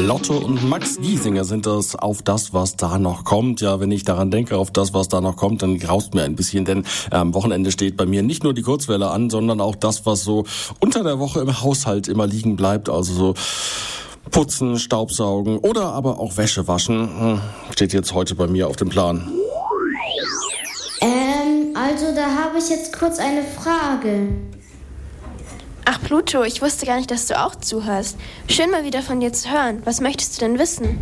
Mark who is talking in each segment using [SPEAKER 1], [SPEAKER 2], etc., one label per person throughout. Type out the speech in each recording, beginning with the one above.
[SPEAKER 1] Lotto und Max Giesinger sind das auf das, was da noch kommt. Ja, wenn ich daran denke, auf das, was da noch kommt, dann graust mir ein bisschen, denn am Wochenende steht bei mir nicht nur die Kurzwelle an, sondern auch das, was so unter der Woche im Haushalt immer liegen bleibt. Also so Putzen, Staubsaugen oder aber auch Wäsche waschen. Hm, steht jetzt heute bei mir auf dem Plan.
[SPEAKER 2] Ähm, also da habe ich jetzt kurz eine Frage.
[SPEAKER 3] Ach Pluto, ich wusste gar nicht, dass du auch zuhörst. Schön mal wieder von dir zu hören. Was möchtest du denn wissen?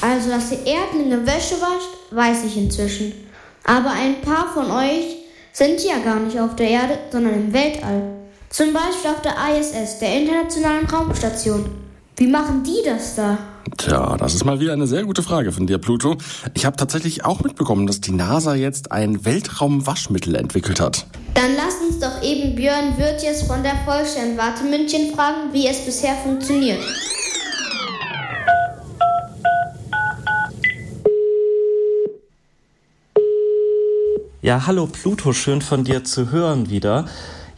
[SPEAKER 2] Also, dass ihr Erdlinge Wäsche wascht, weiß ich inzwischen. Aber ein paar von euch sind ja gar nicht auf der Erde, sondern im Weltall. Zum Beispiel auf der ISS, der Internationalen Raumstation. Wie machen die das da?
[SPEAKER 1] Tja, das ist mal wieder eine sehr gute Frage von dir, Pluto. Ich habe tatsächlich auch mitbekommen, dass die NASA jetzt ein Weltraumwaschmittel entwickelt hat.
[SPEAKER 2] Dann lass uns doch eben Björn Wirtjes von der Vollsternwarte München fragen, wie es bisher funktioniert.
[SPEAKER 4] Ja, hallo Pluto, schön von dir zu hören wieder.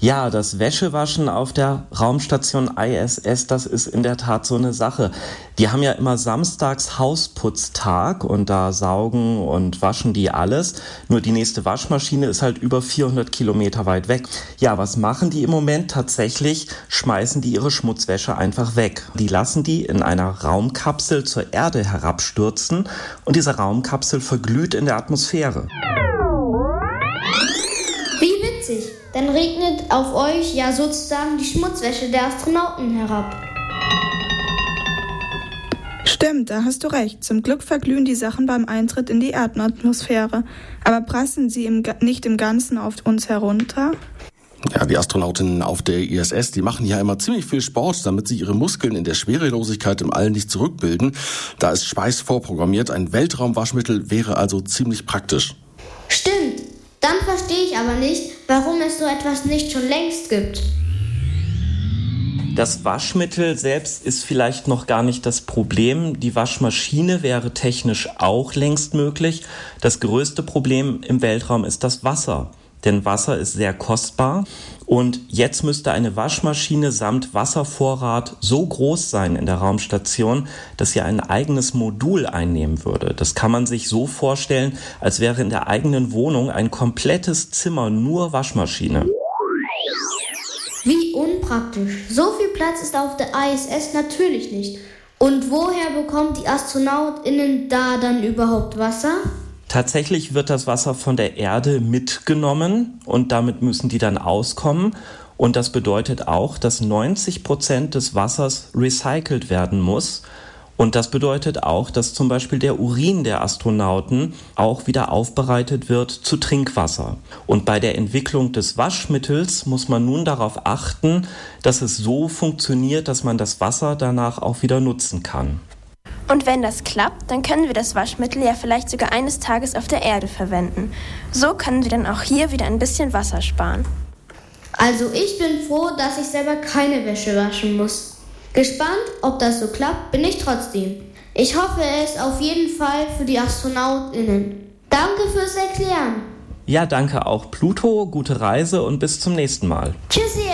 [SPEAKER 4] Ja, das Wäschewaschen auf der Raumstation ISS, das ist in der Tat so eine Sache. Die haben ja immer samstags Hausputztag und da saugen und waschen die alles. Nur die nächste Waschmaschine ist halt über 400 Kilometer weit weg. Ja, was machen die im Moment? Tatsächlich schmeißen die ihre Schmutzwäsche einfach weg. Die lassen die in einer Raumkapsel zur Erde herabstürzen und diese Raumkapsel verglüht in der Atmosphäre.
[SPEAKER 2] Witzig. Dann regnet auf euch ja sozusagen die Schmutzwäsche der Astronauten herab.
[SPEAKER 5] Stimmt, da hast du recht. Zum Glück verglühen die Sachen beim Eintritt in die Erdenatmosphäre. Aber prassen sie im, nicht im Ganzen auf uns herunter?
[SPEAKER 1] Ja, die Astronautinnen auf der ISS, die machen ja immer ziemlich viel Sport, damit sie ihre Muskeln in der Schwerelosigkeit im All nicht zurückbilden. Da ist Schweiß vorprogrammiert. Ein Weltraumwaschmittel wäre also ziemlich praktisch.
[SPEAKER 2] Stimmt. Dann verstehe ich aber nicht, warum es so etwas nicht schon längst gibt.
[SPEAKER 4] Das Waschmittel selbst ist vielleicht noch gar nicht das Problem. Die Waschmaschine wäre technisch auch längst möglich. Das größte Problem im Weltraum ist das Wasser denn Wasser ist sehr kostbar. Und jetzt müsste eine Waschmaschine samt Wasservorrat so groß sein in der Raumstation, dass sie ein eigenes Modul einnehmen würde. Das kann man sich so vorstellen, als wäre in der eigenen Wohnung ein komplettes Zimmer nur Waschmaschine.
[SPEAKER 2] Wie unpraktisch. So viel Platz ist auf der ISS natürlich nicht. Und woher bekommt die Astronautinnen da dann überhaupt Wasser?
[SPEAKER 4] Tatsächlich wird das Wasser von der Erde mitgenommen und damit müssen die dann auskommen. Und das bedeutet auch, dass 90 Prozent des Wassers recycelt werden muss. Und das bedeutet auch, dass zum Beispiel der Urin der Astronauten auch wieder aufbereitet wird zu Trinkwasser. Und bei der Entwicklung des Waschmittels muss man nun darauf achten, dass es so funktioniert, dass man das Wasser danach auch wieder nutzen kann.
[SPEAKER 3] Und wenn das klappt, dann können wir das Waschmittel ja vielleicht sogar eines Tages auf der Erde verwenden. So können wir dann auch hier wieder ein bisschen Wasser sparen.
[SPEAKER 2] Also ich bin froh, dass ich selber keine Wäsche waschen muss. Gespannt, ob das so klappt, bin ich trotzdem. Ich hoffe es auf jeden Fall für die Astronautinnen. Danke fürs Erklären.
[SPEAKER 4] Ja, danke auch Pluto, gute Reise und bis zum nächsten Mal.
[SPEAKER 2] Tschüssi.